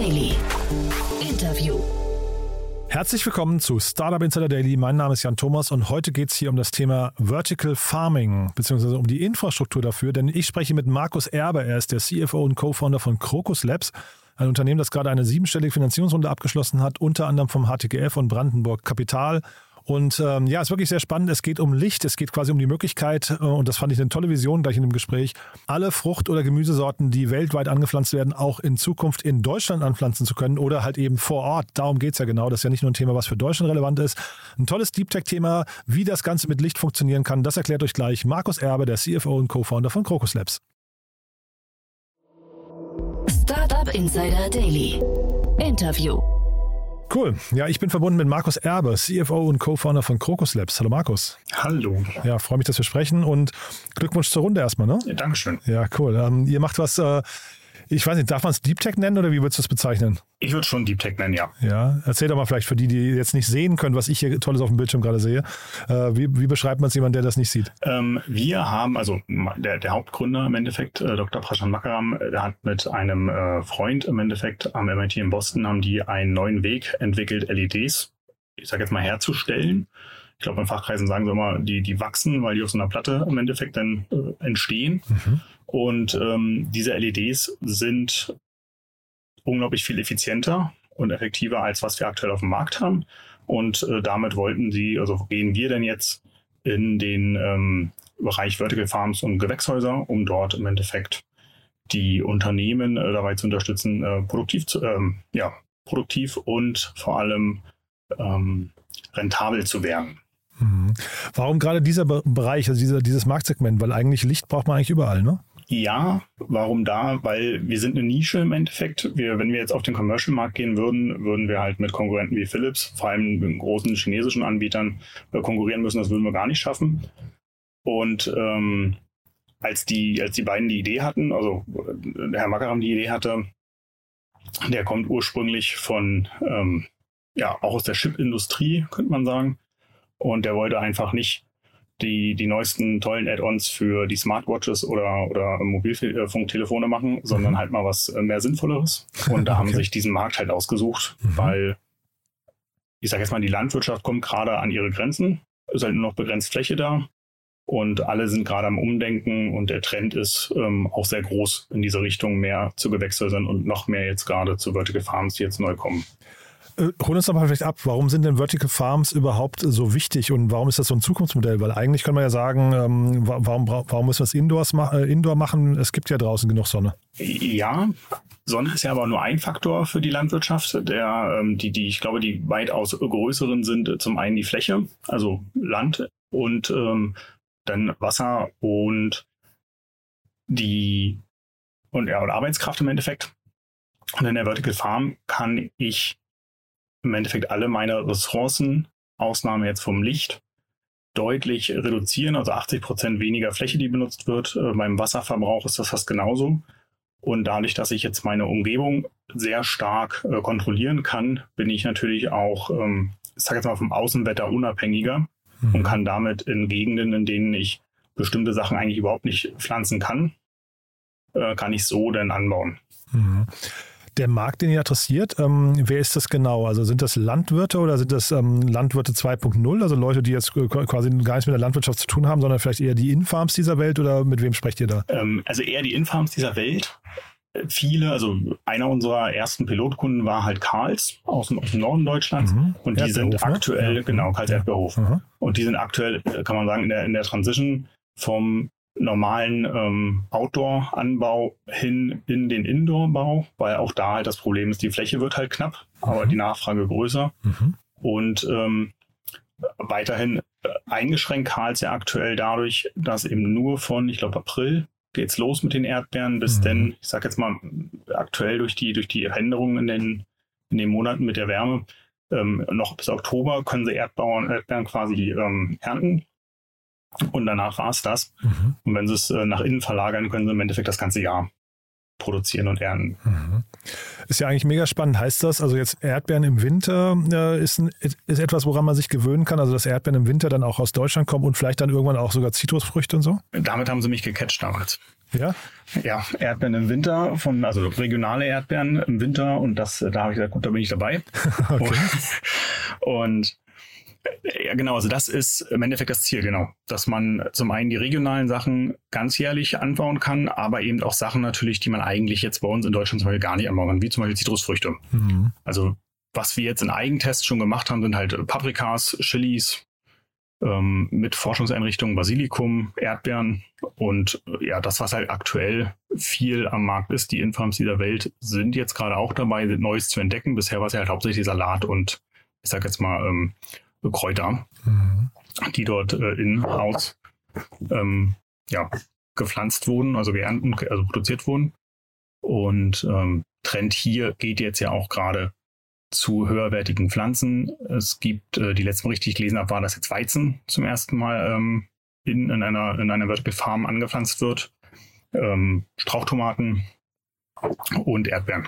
Daily. Interview. Herzlich willkommen zu Startup Insider Daily. Mein Name ist Jan Thomas und heute geht es hier um das Thema Vertical Farming beziehungsweise um die Infrastruktur dafür, denn ich spreche mit Markus Erbe. Er ist der CFO und Co-Founder von Crocus Labs, ein Unternehmen, das gerade eine siebenstellige Finanzierungsrunde abgeschlossen hat, unter anderem vom HTGF und Brandenburg Kapital. Und ähm, ja, ist wirklich sehr spannend. Es geht um Licht, es geht quasi um die Möglichkeit, äh, und das fand ich eine tolle Vision gleich in dem Gespräch, alle Frucht- oder Gemüsesorten, die weltweit angepflanzt werden, auch in Zukunft in Deutschland anpflanzen zu können oder halt eben vor Ort. Darum geht es ja genau. Das ist ja nicht nur ein Thema, was für Deutschland relevant ist. Ein tolles Deep Tech-Thema, wie das Ganze mit Licht funktionieren kann, das erklärt euch gleich Markus Erbe, der CFO und Co-Founder von Crocus Labs. Startup Insider Daily. Interview. Cool. Ja, ich bin verbunden mit Markus Erbe, CFO und Co-Founder von Crocus Labs. Hallo Markus. Hallo. Ja, freue mich, dass wir sprechen und Glückwunsch zur Runde erstmal, ne? Ja, Dankeschön. Ja, cool. Ähm, ihr macht was, äh, ich weiß nicht, darf man es Deep Tech nennen oder wie würdest du es bezeichnen? Ich würde schon Deep Tech nennen, ja. Ja, erzähl doch mal vielleicht für die, die jetzt nicht sehen können, was ich hier Tolles auf dem Bildschirm gerade sehe. Äh, wie, wie, beschreibt man es jemand, der das nicht sieht? Ähm, wir haben, also der, der, Hauptgründer im Endeffekt, äh, Dr. Prashant Makaram, äh, der hat mit einem äh, Freund im Endeffekt am MIT in Boston, haben die einen neuen Weg entwickelt, LEDs, ich sage jetzt mal, herzustellen. Ich glaube, in Fachkreisen sagen sie immer, die, die wachsen, weil die auf so einer Platte im Endeffekt dann äh, entstehen. Mhm. Und ähm, diese LEDs sind unglaublich viel effizienter und effektiver als was wir aktuell auf dem Markt haben. Und äh, damit wollten sie, also gehen wir denn jetzt in den ähm, Bereich Vertical Farms und Gewächshäuser, um dort im Endeffekt die Unternehmen äh, dabei zu unterstützen, äh, produktiv zu, ähm, ja, produktiv und vor allem ähm, rentabel zu werden. Mhm. Warum gerade dieser Bereich, also dieser, dieses Marktsegment? Weil eigentlich Licht braucht man eigentlich überall, ne? Ja, warum da? Weil wir sind eine Nische im Endeffekt. Wir, wenn wir jetzt auf den Commercial-Markt gehen würden, würden wir halt mit Konkurrenten wie Philips, vor allem mit großen chinesischen Anbietern, äh, konkurrieren müssen. Das würden wir gar nicht schaffen. Und ähm, als die, als die beiden die Idee hatten, also äh, Herr Makaram die Idee hatte, der kommt ursprünglich von, ähm, ja, auch aus der Chip-Industrie, könnte man sagen. Und der wollte einfach nicht die, die neuesten tollen Add-ons für die Smartwatches oder, oder Mobilfunktelefone machen, sondern mhm. halt mal was äh, mehr Sinnvolleres. Und da okay. haben sich diesen Markt halt ausgesucht, mhm. weil ich sage jetzt mal, die Landwirtschaft kommt gerade an ihre Grenzen, ist halt nur noch begrenzt Fläche da. Und alle sind gerade am Umdenken und der Trend ist ähm, auch sehr groß in diese Richtung, mehr zu Gewächshäusern und noch mehr jetzt gerade zu Vertical Farms, die jetzt neu kommen. Äh, hol uns doch mal vielleicht ab, warum sind denn Vertical Farms überhaupt so wichtig und warum ist das so ein Zukunftsmodell? Weil eigentlich kann man ja sagen, ähm, warum, warum müssen wir es Indoors ma äh, Indoor machen? Es gibt ja draußen genug Sonne. Ja, Sonne ist ja aber nur ein Faktor für die Landwirtschaft. Der, ähm, die, die, ich glaube, die weitaus größeren sind zum einen die Fläche, also Land und ähm, dann Wasser und die und ja, und Arbeitskraft im Endeffekt. Und in der Vertical Farm kann ich im Endeffekt alle meine Ressourcen, Ausnahme jetzt vom Licht, deutlich reduzieren. Also 80 Prozent weniger Fläche, die benutzt wird. Äh, beim Wasserverbrauch ist das fast genauso. Und dadurch, dass ich jetzt meine Umgebung sehr stark äh, kontrollieren kann, bin ich natürlich auch, ähm, ich sage jetzt mal, vom Außenwetter unabhängiger mhm. und kann damit in Gegenden, in denen ich bestimmte Sachen eigentlich überhaupt nicht pflanzen kann, äh, kann ich so dann anbauen. Mhm. Der Markt, den ihr adressiert, ähm, wer ist das genau? Also sind das Landwirte oder sind das ähm, Landwirte 2.0, also Leute, die jetzt quasi gar nichts mit der Landwirtschaft zu tun haben, sondern vielleicht eher die Infarms dieser Welt oder mit wem sprecht ihr da? Ähm, also eher die Infarms dieser Welt. Viele, also einer unserer ersten Pilotkunden war halt Karls aus dem, aus dem Norden Deutschlands mhm. und die sind ne? aktuell, ne? genau, Karls ja. Erdbeerhof. Mhm. Und die sind aktuell, äh, kann man sagen, in der, in der Transition vom normalen ähm, Outdoor-Anbau hin in den Indoor-Bau, weil auch da halt das Problem ist, die Fläche wird halt knapp, aber mhm. die Nachfrage größer. Mhm. Und ähm, weiterhin äh, eingeschränkt Karls ja aktuell dadurch, dass eben nur von, ich glaube, April geht's los mit den Erdbeeren, bis mhm. denn, ich sag jetzt mal, aktuell durch die, durch die Änderungen in den, in den Monaten mit der Wärme, ähm, noch bis Oktober können sie Erdbauern, Erdbeeren quasi ähm, ernten. Und danach war es das. Mhm. Und wenn sie es äh, nach innen verlagern, können sie im Endeffekt das ganze Jahr. produzieren und ernten. Mhm. Ist ja eigentlich mega spannend. Heißt das, also jetzt Erdbeeren im Winter äh, ist, ein, ist etwas, woran man sich gewöhnen kann, also dass Erdbeeren im Winter dann auch aus Deutschland kommen und vielleicht dann irgendwann auch sogar Zitrusfrüchte und so? Damit haben sie mich gecatcht damals. Ja? Ja, Erdbeeren im Winter, von, also regionale Erdbeeren im Winter und das, da habe ich gesagt, gut, da bin ich dabei. okay. Und ja, genau. Also das ist im Endeffekt das Ziel, genau. Dass man zum einen die regionalen Sachen ganzjährlich anbauen kann, aber eben auch Sachen natürlich, die man eigentlich jetzt bei uns in Deutschland zum Beispiel gar nicht anbauen kann, wie zum Beispiel Zitrusfrüchte. Mhm. Also was wir jetzt in Eigentests schon gemacht haben, sind halt Paprikas, Chilis, ähm, mit Forschungseinrichtungen, Basilikum, Erdbeeren und ja, das, was halt aktuell viel am Markt ist, die Infarms dieser Welt sind jetzt gerade auch dabei, Neues zu entdecken. Bisher war es ja halt hauptsächlich Salat und ich sag jetzt mal ähm, Kräuter, mhm. die dort äh, in-house ähm, ja, gepflanzt wurden, also geerntet, also produziert wurden. Und ähm, Trend hier geht jetzt ja auch gerade zu höherwertigen Pflanzen. Es gibt, äh, die letzten richtig gelesen habe, war, dass jetzt Weizen zum ersten Mal ähm, in, in, einer, in einer Vertical Farm angepflanzt wird. Ähm, Strauchtomaten und Erdbeeren.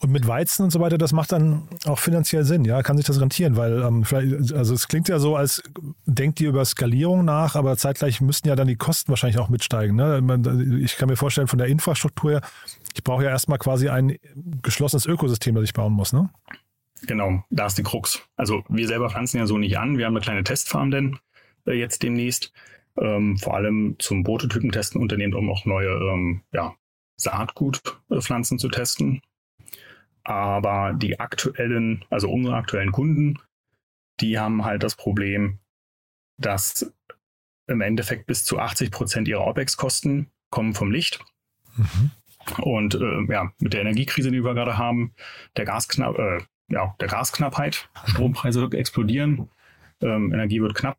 Und mit Weizen und so weiter, das macht dann auch finanziell Sinn, ja, kann sich das rentieren, weil ähm, vielleicht, also es klingt ja so, als denkt ihr über Skalierung nach, aber zeitgleich müssten ja dann die Kosten wahrscheinlich auch mitsteigen. Ne? Ich kann mir vorstellen, von der Infrastruktur her, ich brauche ja erstmal quasi ein geschlossenes Ökosystem, das ich bauen muss, ne? Genau, da ist die Krux. Also wir selber pflanzen ja so nicht an. Wir haben eine kleine Testfarm denn äh, jetzt demnächst. Ähm, vor allem zum Prototypen-Testen unternehmen, um auch neue ähm, ja, Saatgutpflanzen zu testen. Aber die aktuellen, also unsere aktuellen Kunden, die haben halt das Problem, dass im Endeffekt bis zu 80 Prozent ihrer OPEX-Kosten kommen vom Licht. Mhm. Und äh, ja, mit der Energiekrise, die wir gerade haben, der, Gasknapp, äh, ja, der Gasknappheit, Strompreise explodieren, ähm, Energie wird knapp.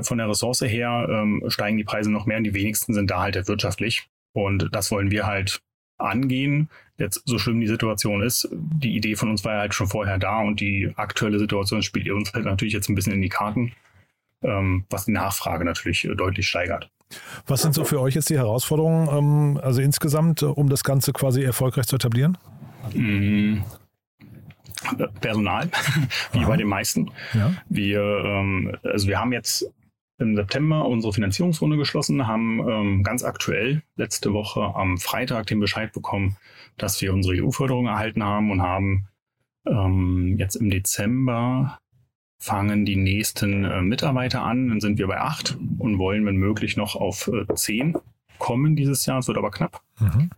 Von der Ressource her ähm, steigen die Preise noch mehr und die wenigsten sind da halt wirtschaftlich. Und das wollen wir halt angehen. Jetzt, so schlimm die Situation ist, die Idee von uns war ja halt schon vorher da und die aktuelle Situation spielt uns halt natürlich jetzt ein bisschen in die Karten, ähm, was die Nachfrage natürlich äh, deutlich steigert. Was sind so für euch jetzt die Herausforderungen, ähm, also insgesamt, äh, um das Ganze quasi erfolgreich zu etablieren? Mmh. Personal, wie Aha. bei den meisten. Ja. Wir, ähm, also wir haben jetzt im September unsere Finanzierungsrunde geschlossen, haben ähm, ganz aktuell letzte Woche am Freitag den Bescheid bekommen, dass wir unsere EU-Förderung erhalten haben und haben ähm, jetzt im Dezember fangen die nächsten äh, Mitarbeiter an, dann sind wir bei acht und wollen, wenn möglich, noch auf äh, zehn kommen dieses Jahr. Es wird aber knapp. Mhm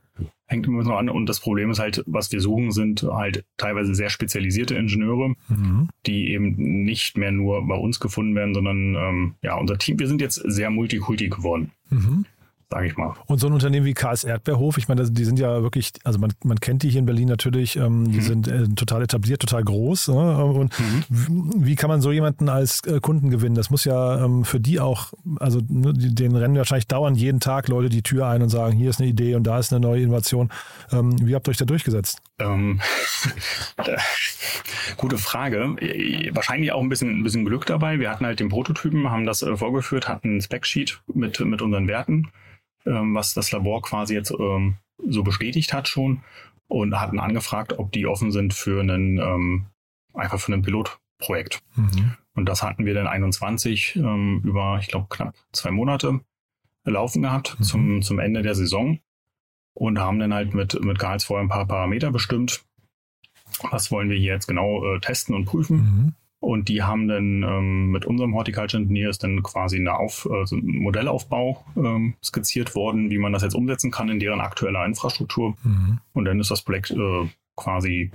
hängt immer noch an. Und das Problem ist halt, was wir suchen, sind halt teilweise sehr spezialisierte Ingenieure, mhm. die eben nicht mehr nur bei uns gefunden werden, sondern ähm, ja, unser Team, wir sind jetzt sehr multikulti geworden. Mhm sage ich mal. Und so ein Unternehmen wie KS Erdbeerhof, ich meine, die sind ja wirklich, also man, man kennt die hier in Berlin natürlich, ähm, die mhm. sind äh, total etabliert, total groß. Ne? Und mhm. wie kann man so jemanden als äh, Kunden gewinnen? Das muss ja ähm, für die auch, also ne, den rennen wahrscheinlich dauernd jeden Tag Leute die Tür ein und sagen, hier ist eine Idee und da ist eine neue Innovation. Ähm, wie habt ihr euch da durchgesetzt? Ähm, gute Frage. Wahrscheinlich auch ein bisschen, ein bisschen Glück dabei. Wir hatten halt den Prototypen, haben das äh, vorgeführt, hatten ein Specsheet mit, mit unseren Werten ähm, was das Labor quasi jetzt ähm, so bestätigt hat schon und hatten angefragt, ob die offen sind für einen ähm, einfach für ein Pilotprojekt. Mhm. Und das hatten wir dann 21 ähm, über, ich glaube, knapp zwei Monate laufen gehabt mhm. zum, zum Ende der Saison und haben dann halt mit, mit Karls vorher ein paar Parameter bestimmt. Was wollen wir hier jetzt genau äh, testen und prüfen? Und die haben dann ähm, mit unserem Horticulture Engineers dann quasi eine Auf, also ein Modellaufbau ähm, skizziert worden, wie man das jetzt umsetzen kann in deren aktueller Infrastruktur. Mhm. Und dann ist das Projekt äh, quasi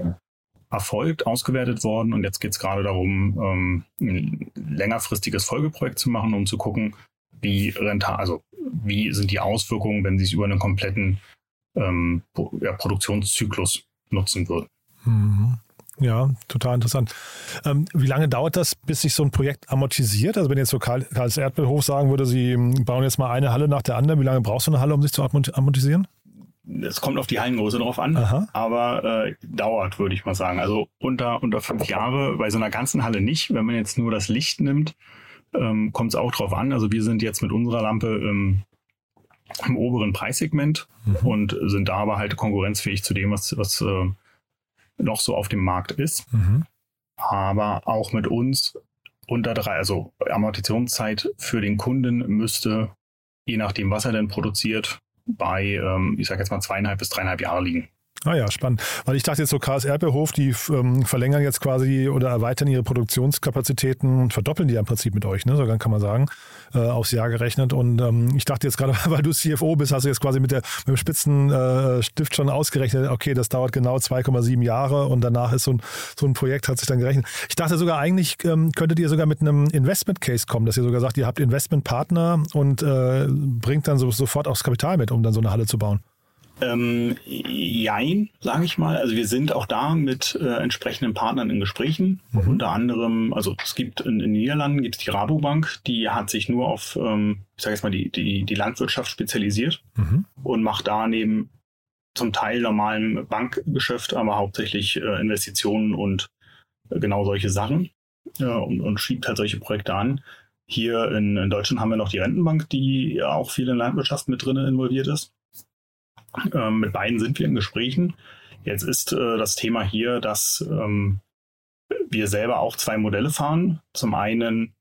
erfolgt, ausgewertet worden. Und jetzt geht es gerade darum, ähm, ein längerfristiges Folgeprojekt zu machen, um zu gucken, wie rental, also wie sind die Auswirkungen, wenn sie es über einen kompletten ähm, ja, Produktionszyklus nutzen würden. Mhm. Ja, total interessant. Ähm, wie lange dauert das, bis sich so ein Projekt amortisiert? Also wenn jetzt so Karl, Karls Erdbeerhof sagen würde, sie ähm, bauen jetzt mal eine Halle nach der anderen, wie lange brauchst du eine Halle, um sich zu amortisieren? Es kommt auf die Hallengröße drauf an, Aha. aber äh, dauert, würde ich mal sagen. Also unter, unter fünf Jahre, bei so einer ganzen Halle nicht. Wenn man jetzt nur das Licht nimmt, ähm, kommt es auch drauf an. Also wir sind jetzt mit unserer Lampe ähm, im oberen Preissegment mhm. und sind da aber halt konkurrenzfähig zu dem, was, was äh, noch so auf dem Markt ist. Mhm. Aber auch mit uns unter drei, also Amortisationszeit für den Kunden müsste, je nachdem, was er denn produziert, bei, ähm, ich sage jetzt mal, zweieinhalb bis dreieinhalb Jahre liegen. Ah ja, spannend. Weil ich dachte jetzt so, KS Erdbeerhof, die ähm, verlängern jetzt quasi oder erweitern ihre Produktionskapazitäten und verdoppeln die ja im Prinzip mit euch, ne? so kann man sagen, äh, aufs Jahr gerechnet. Und ähm, ich dachte jetzt gerade, weil du CFO bist, hast du jetzt quasi mit, der, mit dem spitzen äh, schon ausgerechnet, okay, das dauert genau 2,7 Jahre und danach ist so ein, so ein Projekt, hat sich dann gerechnet. Ich dachte sogar eigentlich, ähm, könntet ihr sogar mit einem Investment Case kommen, dass ihr sogar sagt, ihr habt Investmentpartner und äh, bringt dann so, sofort auch das Kapital mit, um dann so eine Halle zu bauen. Ähm, jein, sage ich mal. Also wir sind auch da mit äh, entsprechenden Partnern in Gesprächen. Mhm. Unter anderem, also es gibt in, in den Niederlanden gibt es die Rabobank, die hat sich nur auf, ähm, ich sage jetzt mal, die, die, die Landwirtschaft spezialisiert mhm. und macht da neben zum Teil normalem Bankgeschäft, aber hauptsächlich äh, Investitionen und äh, genau solche Sachen und, und schiebt halt solche Projekte an. Hier in, in Deutschland haben wir noch die Rentenbank, die auch viel in Landwirtschaft mit drin involviert ist. Ähm, mit beiden sind wir in Gesprächen. Jetzt ist äh, das Thema hier, dass ähm, wir selber auch zwei Modelle fahren. Zum einen,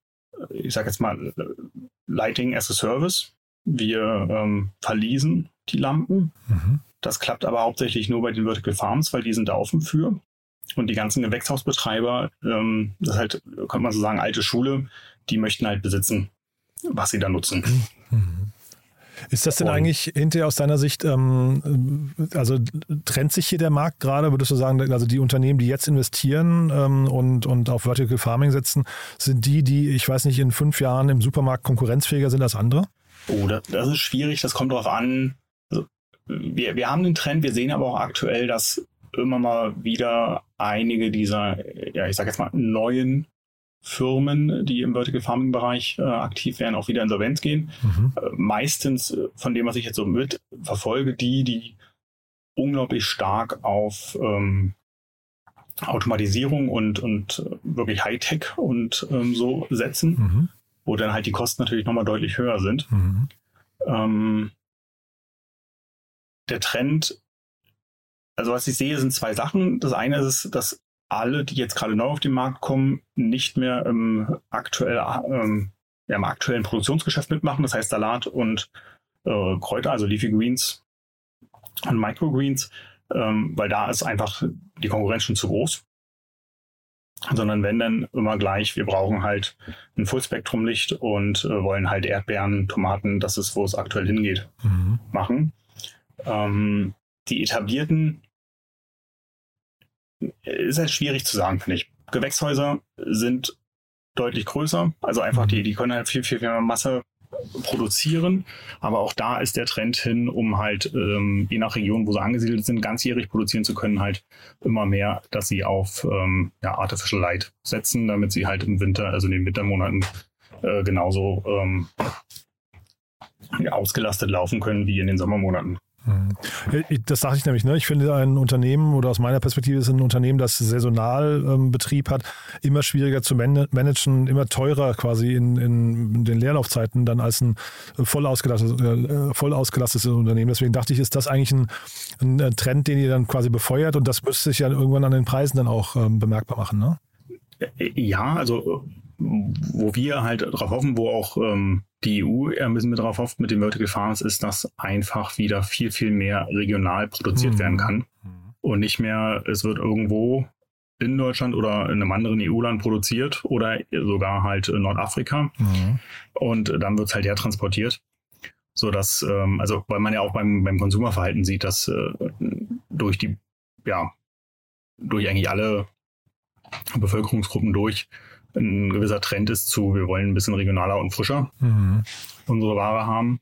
äh, ich sage jetzt mal, Lighting as a Service. Wir ähm, verließen die Lampen. Mhm. Das klappt aber hauptsächlich nur bei den Vertical Farms, weil die sind da offen für. Und die ganzen Gewächshausbetreiber, ähm, das ist halt, könnte man so sagen, alte Schule, die möchten halt besitzen, was sie da nutzen. Mhm. Ist das denn und eigentlich hinterher aus deiner Sicht, ähm, also trennt sich hier der Markt gerade, würdest du sagen, also die Unternehmen, die jetzt investieren ähm, und, und auf Vertical Farming setzen, sind die, die, ich weiß nicht, in fünf Jahren im Supermarkt konkurrenzfähiger sind als andere? Oh, das, das ist schwierig, das kommt darauf an. Also, wir, wir haben den Trend, wir sehen aber auch aktuell, dass immer mal wieder einige dieser, ja, ich sag jetzt mal, neuen Firmen, die im Vertical Farming Bereich äh, aktiv wären, auch wieder insolvenz gehen. Mhm. Äh, meistens äh, von dem, was ich jetzt so mit verfolge, die, die unglaublich stark auf ähm, Automatisierung und, und äh, wirklich Hightech und ähm, so setzen, mhm. wo dann halt die Kosten natürlich nochmal deutlich höher sind. Mhm. Ähm, der Trend, also was ich sehe, sind zwei Sachen. Das eine ist, dass alle, die jetzt gerade neu auf den Markt kommen, nicht mehr im, aktuell, ähm, ja, im aktuellen Produktionsgeschäft mitmachen. Das heißt Salat und äh, Kräuter, also Leafy Greens und Microgreens, ähm, weil da ist einfach die Konkurrenz schon zu groß. Sondern wenn dann immer gleich, wir brauchen halt ein Fullspektrum-Licht und äh, wollen halt Erdbeeren, Tomaten, das ist, wo es aktuell hingeht, mhm. machen. Ähm, die etablierten ist halt schwierig zu sagen, finde ich. Gewächshäuser sind deutlich größer, also einfach die, die können halt viel, viel mehr Masse produzieren, aber auch da ist der Trend hin, um halt ähm, je nach Region, wo sie angesiedelt sind, ganzjährig produzieren zu können, halt immer mehr, dass sie auf ähm, ja, Artificial Light setzen, damit sie halt im Winter, also in den Wintermonaten äh, genauso ähm, ausgelastet laufen können wie in den Sommermonaten. Mhm. Das sage ich nämlich. Ne? Ich finde, ein Unternehmen oder aus meiner Perspektive ist ein Unternehmen, das saisonal ähm, Betrieb hat, immer schwieriger zu man managen, immer teurer quasi in, in, den Leerlaufzeiten dann als ein voll ausgelastetes, äh, voll ausgelastetes Unternehmen. Deswegen dachte ich, ist das eigentlich ein, ein, äh, Trend, den ihr dann quasi befeuert und das müsste sich ja irgendwann an den Preisen dann auch ähm, bemerkbar machen. Ne? Ja, also wo wir halt darauf hoffen, wo auch ähm, die EU ein bisschen mit darauf hofft mit den Vertical Farms, ist, dass einfach wieder viel, viel mehr regional produziert mhm. werden kann. Mhm. Und nicht mehr, es wird irgendwo in Deutschland oder in einem anderen EU-Land produziert oder sogar halt in Nordafrika. Mhm. Und dann wird es halt ja transportiert. So dass, ähm, also weil man ja auch beim, beim Konsumerverhalten sieht, dass äh, durch die, ja, durch eigentlich alle Bevölkerungsgruppen durch ein gewisser Trend ist zu, wir wollen ein bisschen regionaler und frischer mhm. unsere Ware haben.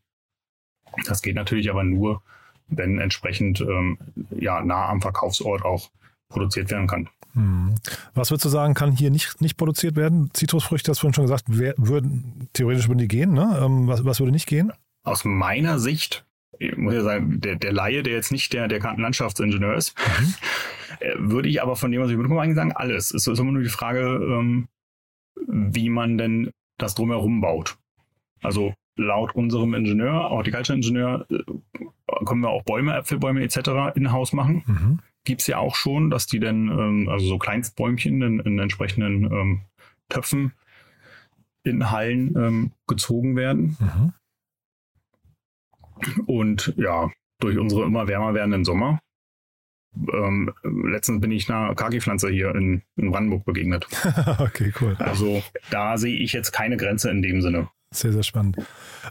Das geht natürlich aber nur, wenn entsprechend ähm, ja, nah am Verkaufsort auch produziert werden kann. Mhm. Was würdest du sagen, kann hier nicht, nicht produziert werden? Zitrusfrüchte, hast du vorhin schon gesagt, wer, würden, theoretisch würden die gehen. Ne? Ähm, was, was würde nicht gehen? Aus meiner Sicht, ich muss ja sagen, der, der Laie, der jetzt nicht der, der Landschaftsingenieur ist, mhm. Äh, würde ich aber von dem, was ich mitbekomme, eigentlich sagen, alles. Es ist immer nur die Frage, ähm, wie man denn das drumherum baut. Also laut unserem Ingenieur, Horticulture-Ingenieur, äh, können wir auch Bäume, Äpfelbäume etc. in-house machen. Mhm. Gibt es ja auch schon, dass die dann, ähm, also so Kleinstbäumchen in, in entsprechenden ähm, Töpfen in Hallen ähm, gezogen werden. Mhm. Und ja, durch unsere immer wärmer werdenden Sommer. Ähm, letztens bin ich einer Kaki-Pflanze hier in, in Brandenburg begegnet. okay, cool. Also da sehe ich jetzt keine Grenze in dem Sinne. Sehr, sehr spannend.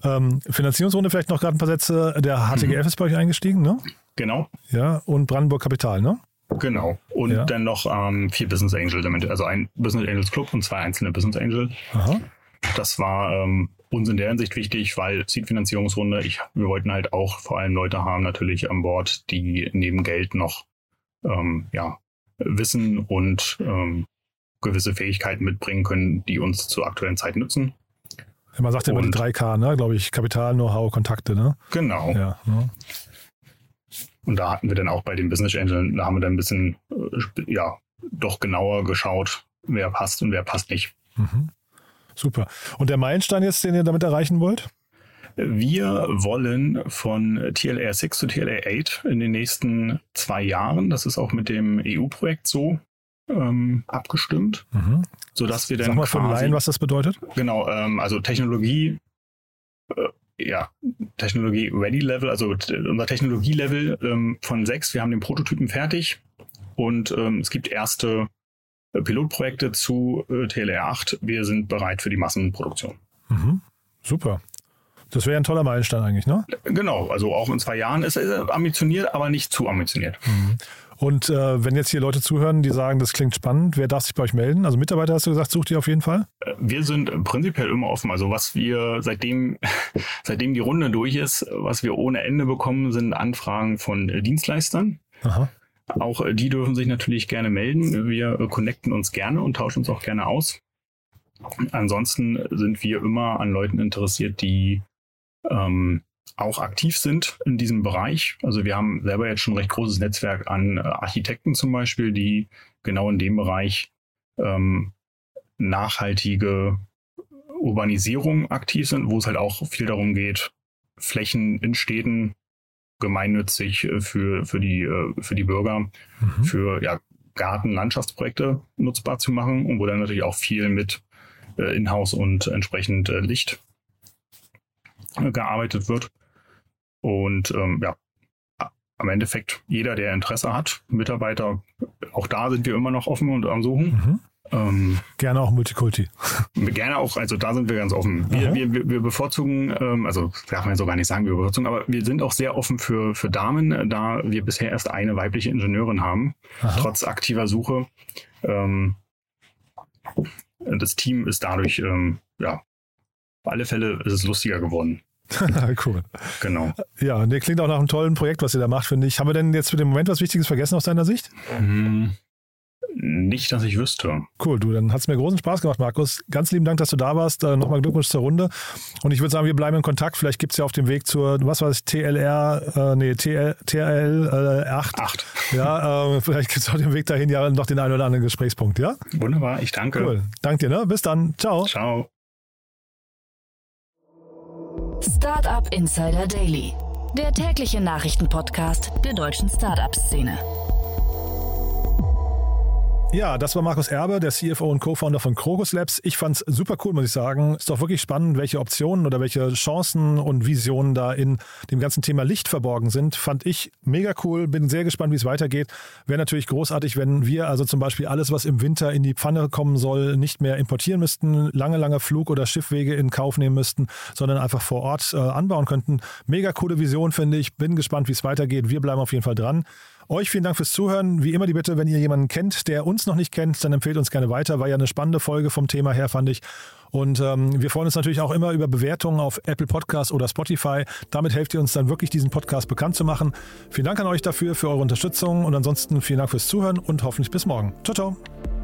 Ähm, Finanzierungsrunde vielleicht noch gerade ein paar Sätze. Der HTGF mhm. ist bei euch eingestiegen, ne? Genau. Ja, und Brandenburg Kapital, ne? Genau. Und ja. dann noch ähm, vier Business Angel damit. Also ein Business Angels Club und zwei einzelne Business Angel. Aha. Das war ähm, uns in der Hinsicht wichtig, weil Seed-Finanzierungsrunde, ich, wir wollten halt auch vor allem Leute haben natürlich an Bord, die neben Geld noch ähm, ja, Wissen und ähm, gewisse Fähigkeiten mitbringen können, die uns zur aktuellen Zeit nützen. Man sagt ja immer die 3K, ne? glaube ich, Kapital, Know-how, Kontakte. Ne? Genau. Ja, ne? Und da hatten wir dann auch bei den Business Angels, da haben wir dann ein bisschen, äh, ja, doch genauer geschaut, wer passt und wer passt nicht. Mhm. Super. Und der Meilenstein jetzt, den ihr damit erreichen wollt? Wir wollen von TLR 6 zu TLR 8 in den nächsten zwei Jahren, das ist auch mit dem EU-Projekt so ähm, abgestimmt, mhm. sodass wir dann. Sag mal von Laien, was das bedeutet. Genau, ähm, also Technologie, äh, ja, Technologie Ready Level, also unser Technologie-Level ähm, von 6, wir haben den Prototypen fertig und ähm, es gibt erste äh, Pilotprojekte zu äh, TLR 8. Wir sind bereit für die Massenproduktion. Mhm. Super. Das wäre ein toller Meilenstein eigentlich, ne? Genau, also auch in zwei Jahren ist er ambitioniert, aber nicht zu ambitioniert. Mhm. Und äh, wenn jetzt hier Leute zuhören, die sagen, das klingt spannend, wer darf sich bei euch melden? Also Mitarbeiter hast du gesagt, sucht ihr auf jeden Fall? Äh, wir sind prinzipiell immer offen. Also was wir seitdem, seitdem die Runde durch ist, was wir ohne Ende bekommen, sind Anfragen von Dienstleistern. Aha. Auch äh, die dürfen sich natürlich gerne melden. Wir äh, connecten uns gerne und tauschen uns auch gerne aus. Ansonsten sind wir immer an Leuten interessiert, die ähm, auch aktiv sind in diesem Bereich. Also wir haben selber jetzt schon ein recht großes Netzwerk an äh, Architekten zum Beispiel, die genau in dem Bereich ähm, nachhaltige Urbanisierung aktiv sind, wo es halt auch viel darum geht, Flächen in Städten gemeinnützig äh, für, für, die, äh, für die Bürger, mhm. für ja, Garten, Landschaftsprojekte nutzbar zu machen und wo dann natürlich auch viel mit äh, Inhouse und entsprechend äh, Licht äh, gearbeitet wird. Und ähm, ja, am Endeffekt jeder, der Interesse hat, Mitarbeiter, auch da sind wir immer noch offen und am Suchen. Ähm, gerne auch Multikulti. Gerne auch, also da sind wir ganz offen. Wir, wir, wir bevorzugen, ähm, also darf man so gar nicht sagen, wir bevorzugen, aber wir sind auch sehr offen für, für Damen, da wir bisher erst eine weibliche Ingenieurin haben, Aha. trotz aktiver Suche. Ähm, das Team ist dadurch, ähm, ja, auf alle Fälle ist es lustiger geworden. cool. Genau. Ja, der klingt auch nach einem tollen Projekt, was ihr da macht, finde ich. Haben wir denn jetzt für den Moment was Wichtiges vergessen aus deiner Sicht? Mhm. Nicht, dass ich wüsste. Cool, du, dann hat es mir großen Spaß gemacht, Markus. Ganz lieben Dank, dass du da warst. Äh, Nochmal Glückwunsch zur Runde. Und ich würde sagen, wir bleiben in Kontakt. Vielleicht gibt es ja auf dem Weg zur, was war das, TLR, äh, nee, TL, TLL äh, 8. 8. Ja, äh, vielleicht gibt es auf dem Weg dahin ja noch den einen oder anderen Gesprächspunkt, ja? Wunderbar, ich danke. Cool, danke dir, ne? Bis dann. Ciao. Ciao. Startup Insider Daily, der tägliche Nachrichtenpodcast der deutschen Startup-Szene. Ja, das war Markus Erbe, der CFO und Co-Founder von Krokus Labs. Ich fand's super cool, muss ich sagen. Ist doch wirklich spannend, welche Optionen oder welche Chancen und Visionen da in dem ganzen Thema Licht verborgen sind. Fand ich mega cool. Bin sehr gespannt, wie es weitergeht. Wäre natürlich großartig, wenn wir also zum Beispiel alles, was im Winter in die Pfanne kommen soll, nicht mehr importieren müssten, lange, lange Flug- oder Schiffwege in Kauf nehmen müssten, sondern einfach vor Ort äh, anbauen könnten. Mega coole Vision, finde ich. Bin gespannt, wie es weitergeht. Wir bleiben auf jeden Fall dran. Euch vielen Dank fürs Zuhören. Wie immer die Bitte, wenn ihr jemanden kennt, der uns noch nicht kennt, dann empfehlt uns gerne weiter. War ja eine spannende Folge vom Thema her, fand ich. Und ähm, wir freuen uns natürlich auch immer über Bewertungen auf Apple Podcasts oder Spotify. Damit helft ihr uns dann wirklich, diesen Podcast bekannt zu machen. Vielen Dank an euch dafür, für eure Unterstützung und ansonsten vielen Dank fürs Zuhören und hoffentlich bis morgen. Ciao, ciao.